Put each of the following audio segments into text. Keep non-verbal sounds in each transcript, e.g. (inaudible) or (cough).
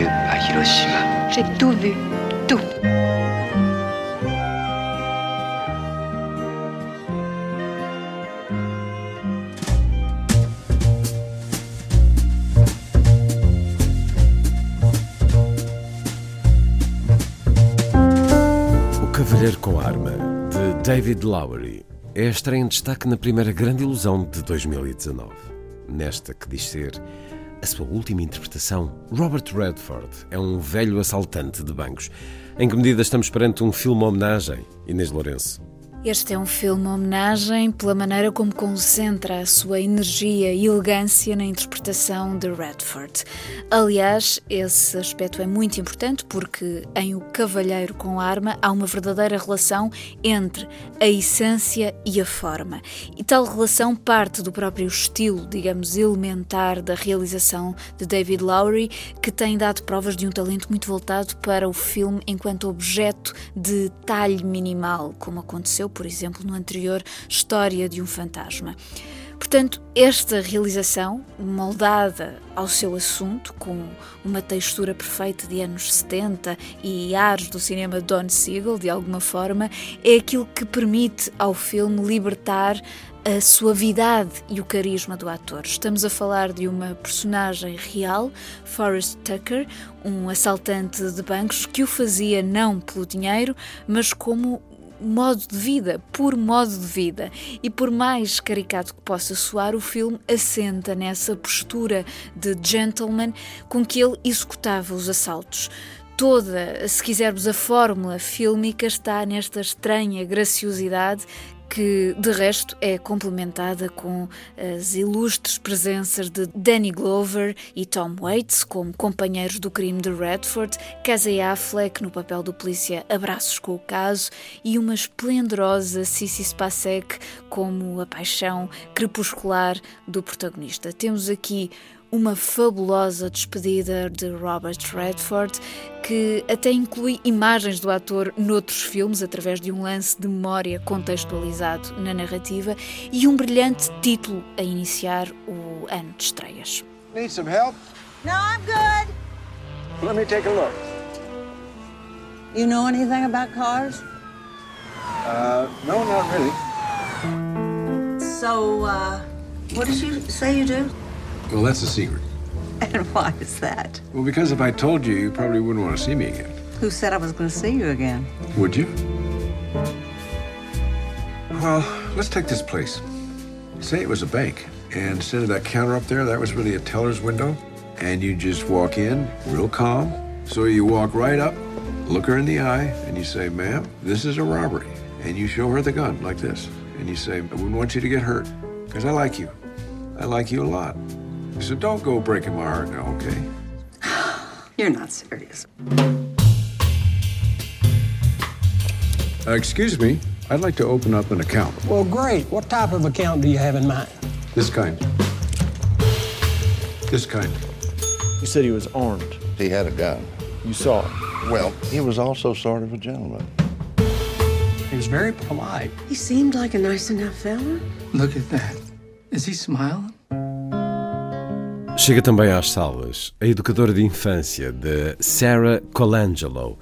Vu à Hiroshima. J'ai tout vu, tout. O Cavalheiro com Arma, de David Lowery, é a estreia em destaque na primeira grande ilusão de 2019. Nesta que diz ser a sua última interpretação, Robert Redford é um velho assaltante de bancos. Em que medida estamos perante um filme-homenagem, Inês Lourenço? Este é um filme homenagem pela maneira como concentra a sua energia e elegância na interpretação de Redford. Aliás, esse aspecto é muito importante porque em O Cavalheiro com Arma há uma verdadeira relação entre a essência e a forma. E tal relação parte do próprio estilo, digamos, elementar da realização de David Lowery, que tem dado provas de um talento muito voltado para o filme enquanto objeto de talhe minimal, como aconteceu por exemplo, no anterior História de um Fantasma. Portanto, esta realização, moldada ao seu assunto, com uma textura perfeita de anos 70 e ares do cinema Don Siegel, de alguma forma, é aquilo que permite ao filme libertar a suavidade e o carisma do ator. Estamos a falar de uma personagem real, Forrest Tucker, um assaltante de bancos que o fazia não pelo dinheiro, mas como modo de vida, por modo de vida. E por mais caricato que possa soar, o filme assenta nessa postura de gentleman com que ele executava os assaltos. Toda, se quisermos, a fórmula fílmica está nesta estranha graciosidade que de resto é complementada com as ilustres presenças de Danny Glover e Tom Waits como companheiros do crime de Redford, Casey Affleck no papel do polícia Abraços com o Caso e uma esplendorosa Sissy Spacek como a paixão crepuscular do protagonista. Temos aqui uma fabulosa despedida de Robert Redford, que até inclui imagens do ator noutros filmes através de um lance de memória contextualizado na narrativa e um brilhante título a iniciar o ano de estreias. Need some help? No, I'm good. Let me take a look. You know anything about cars? Uh, no, not really. So, uh, what did you say you do? Well, that's a secret. (laughs) And why is that? Well, because if I told you, you probably wouldn't want to see me again. Who said I was going to see you again? Would you? Well, let's take this place. Say it was a bank, and instead of that counter up there, that was really a teller's window. And you just walk in, real calm. So you walk right up, look her in the eye, and you say, ma'am, this is a robbery. And you show her the gun like this. And you say, I wouldn't want you to get hurt, because I like you. I like you a lot. So don't go breaking my heart now, okay? (sighs) You're not serious. Uh, excuse me, I'd like to open up an account. Well, great. What type of account do you have in mind? This kind. This kind. You said he was armed. He had a gun. You saw it. Well, he was also sort of a gentleman. He was very polite. He seemed like a nice enough fella. Look at that. Is he smiling? Chega também às salas a educadora de infância de Sarah Colangelo,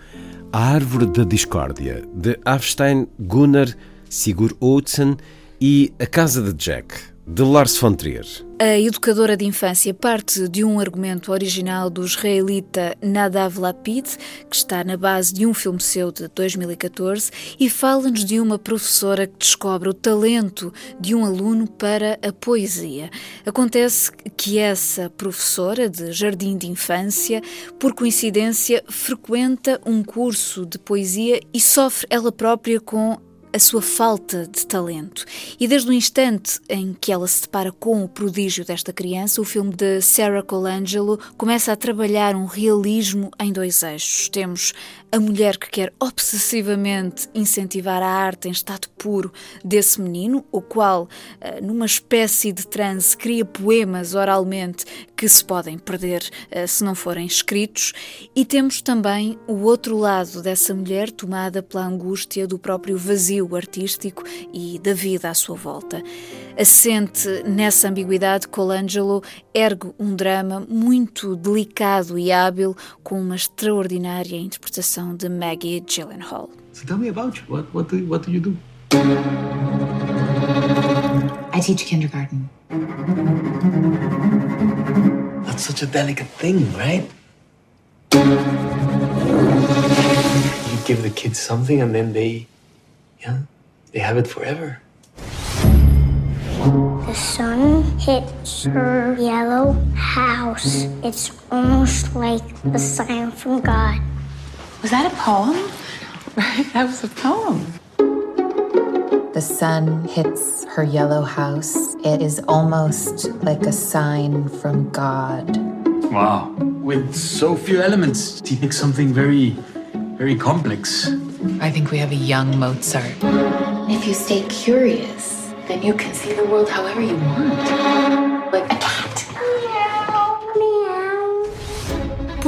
A Árvore da Discórdia, de Afstein Gunnar Sigur Outzen e A Casa de Jack, de Lars von Trier. A educadora de infância parte de um argumento original do israelita Nadav Lapid, que está na base de um filme seu de 2014, e fala-nos de uma professora que descobre o talento de um aluno para a poesia. Acontece que essa professora de jardim de infância, por coincidência, frequenta um curso de poesia e sofre ela própria com a sua falta de talento. E desde o instante em que ela se depara com o prodígio desta criança, o filme de Sarah Colangelo começa a trabalhar um realismo em dois eixos. Temos a mulher que quer obsessivamente incentivar a arte em estado puro desse menino, o qual, eh, numa espécie de transe, cria poemas oralmente que se podem perder eh, se não forem escritos, e temos também o outro lado dessa mulher tomada pela angústia do próprio vazio artístico e da vida à sua volta. Assente nessa ambiguidade, Colangelo ergue um drama muito delicado e hábil com uma extraordinária interpretação de Maggie Gyllenhaal. So tell me about you. What, what, do, what do you do? I teach kindergarten. That's such a delicate thing, right? You give the kids something and then they, yeah, they have it forever. The sun hits her yellow house. It's almost like a sign from God. Was that a poem? Right, (laughs) that was a poem. The sun hits her yellow house. It is almost like a sign from God. Wow. With so few elements, he makes something very, very complex. I think we have a young Mozart. If you stay curious, then you can see the world however you want. Like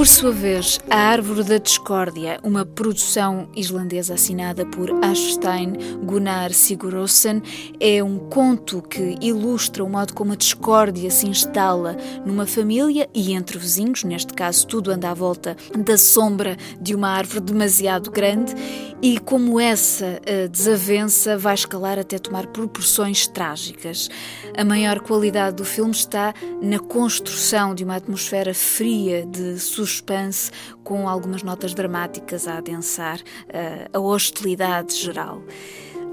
Por sua vez, A Árvore da Discórdia, uma produção islandesa assinada por Ashstein Gunnar Sigurðsson, é um conto que ilustra o modo como a discórdia se instala numa família e entre vizinhos, neste caso tudo anda à volta da sombra de uma árvore demasiado grande, e como essa desavença vai escalar até tomar proporções trágicas. A maior qualidade do filme está na construção de uma atmosfera fria de suspense, com algumas notas dramáticas a adensar uh, a hostilidade geral.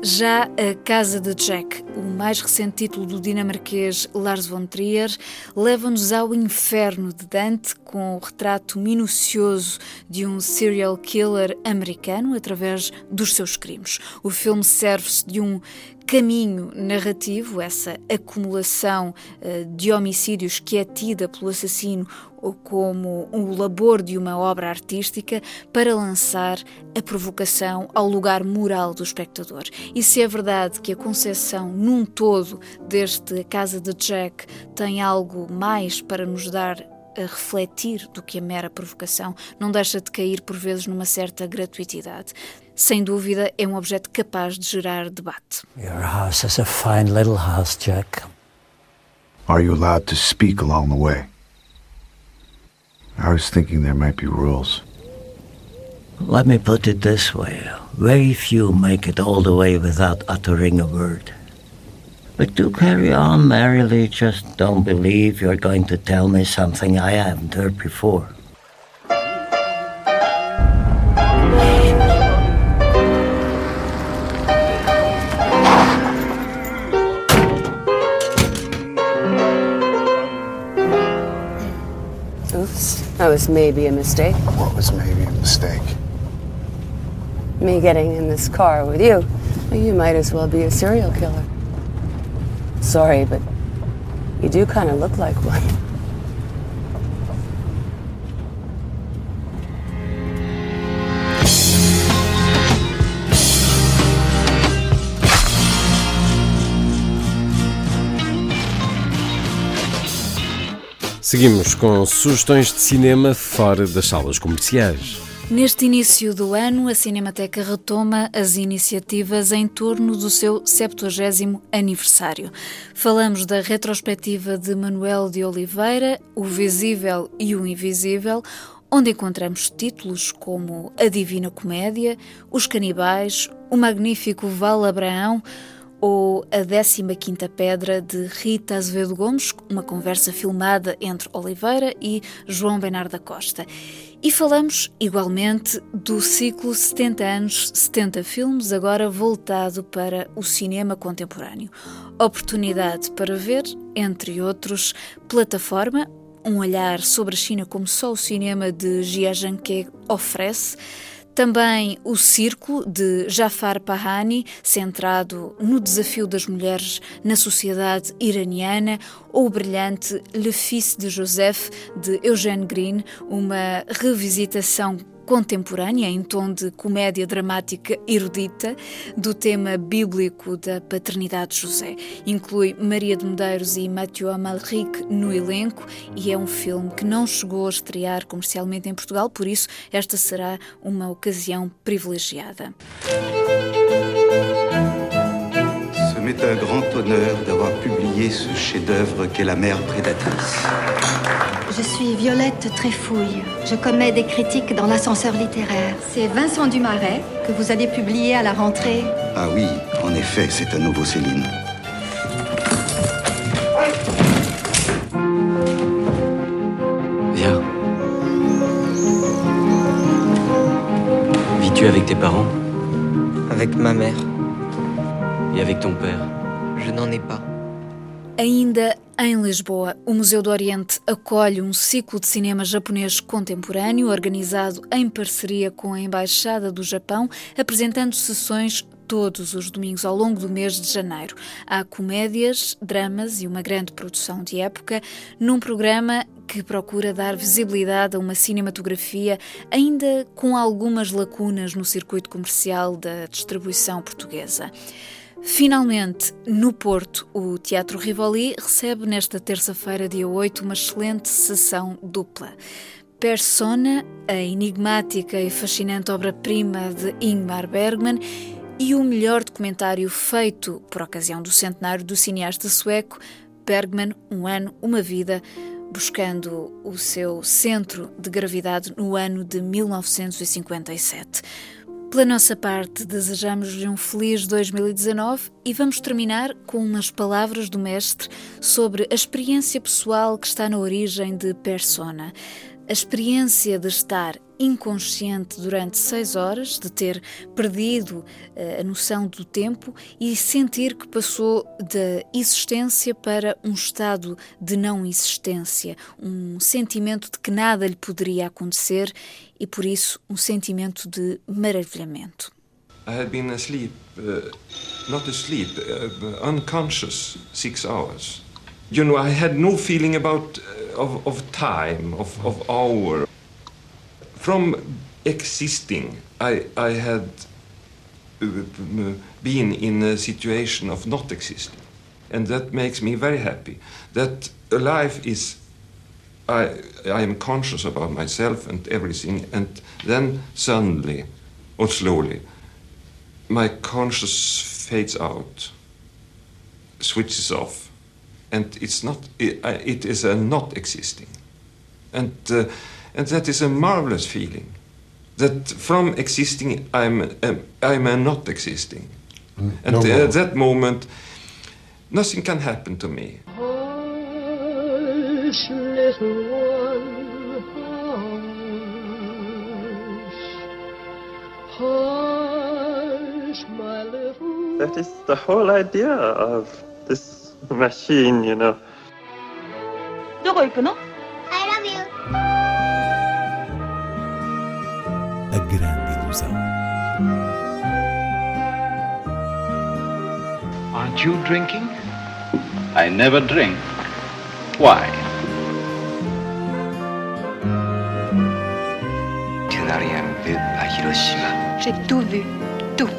Já A Casa de Jack, o mais recente título do dinamarquês Lars von Trier, leva-nos ao inferno de Dante com o retrato minucioso de um serial killer americano através dos seus crimes. O filme serve-se de um caminho narrativo, essa acumulação uh, de homicídios que é tida pelo assassino como o labor de uma obra artística para lançar a provocação ao lugar moral do espectador. E se é verdade que a concepção num todo deste Casa de Jack tem algo mais para nos dar a refletir do que a mera provocação, não deixa de cair por vezes numa certa gratuitidade. Sem dúvida, é um objeto capaz de gerar debate. Your house is a fine little house, Jack. Are you allowed to speak along the way? I was thinking there might be rules. Let me put it this way very few make it all the way without uttering a word. But do carry on merrily, just don't believe you're going to tell me something I haven't heard before. Was maybe a mistake. What was maybe a mistake? Me getting in this car with you. You might as well be a serial killer. Sorry, but you do kind of look like one. Seguimos com sugestões de cinema fora das salas comerciais. Neste início do ano, a Cinemateca retoma as iniciativas em torno do seu 70 aniversário. Falamos da retrospectiva de Manuel de Oliveira, O Visível e o Invisível, onde encontramos títulos como A Divina Comédia, Os Canibais, O Magnífico Val Abraão, ou A 15ª Pedra de Rita Azevedo Gomes, uma conversa filmada entre Oliveira e João Bernardo da Costa. E falamos igualmente do ciclo 70 anos, 70 filmes, agora voltado para o cinema contemporâneo. Oportunidade para ver, entre outros, Plataforma, um olhar sobre a China como só o cinema de Jia Zhangke oferece, Também O Círculo, de Jafar Pahani, centrado no desafio das mulheres na sociedade iraniana, ou o brilhante Le Fils de Joseph, de Eugène Green, uma revisitação contemporânea, em tom de comédia dramática erudita, do tema bíblico da paternidade de José. Inclui Maria de Medeiros e Mathieu Amalric no elenco e é um filme que não chegou a estrear comercialmente em Portugal, por isso esta será uma ocasião privilegiada. M'est un grand honneur d'avoir publié ce chef-d'œuvre qu'est La mère prédatrice. Je suis Violette Tréfouille. Je commets des critiques dans l'ascenseur littéraire. C'est Vincent Dumaret que vous allez publier à la rentrée. Ah oui, en effet, c'est un nouveau Céline. Viens. Vis-tu avec tes parents? Avec ma mère. Et avec ton père? Je n'en ai pas. Ainda em Lisboa, o Museu do Oriente acolhe um ciclo de cinema japonês contemporâneo organizado em parceria com a Embaixada do Japão, apresentando sessões todos os domingos ao longo do mês de janeiro. Há comédias, dramas e uma grande produção de época num programa que procura dar visibilidade a uma cinematografia ainda com algumas lacunas no circuito comercial da distribuição portuguesa. Finalmente, no Porto, o Teatro Rivoli recebe nesta terça-feira, dia 8, uma excelente sessão dupla. Persona, a enigmática e fascinante obra-prima de Ingmar Bergman, e o melhor documentário feito por ocasião do centenário do cineasta sueco Bergman, Um Ano, Uma Vida, buscando o seu centro de gravidade no ano de 1957. Pela nossa parte, desejamos-lhe um feliz 2019 e vamos terminar com umas palavras do mestre sobre a experiência pessoal que está na origem de Persona. A experiência de estar inconsciente durante seis horas, de ter perdido uh, a noção do tempo e sentir que passou da existência para um estado de não existência, um sentimento de que nada lhe poderia acontecer e, por isso, um sentimento de maravilhamento. I had been asleep, uh, not asleep, uh, unconscious six hours. You know, I had no feeling about of, of time, of, of hour. From existing, I, I had been in a situation of not existing. And that makes me very happy. That life is, I, I am conscious about myself and everything, and then suddenly, or slowly, my conscious fades out, switches off and it's not it, it is a not existing and uh, and that is a marvelous feeling that from existing i'm um, i'm a not existing mm, and no uh, at that moment nothing can happen to me hush little one hush hush my little that is the whole idea of this machine, you know. どこ行くの Aren't you drinking? I never drink. Why? Tu n'as rien vu à Hiroshima. J'ai tout vu. Tout.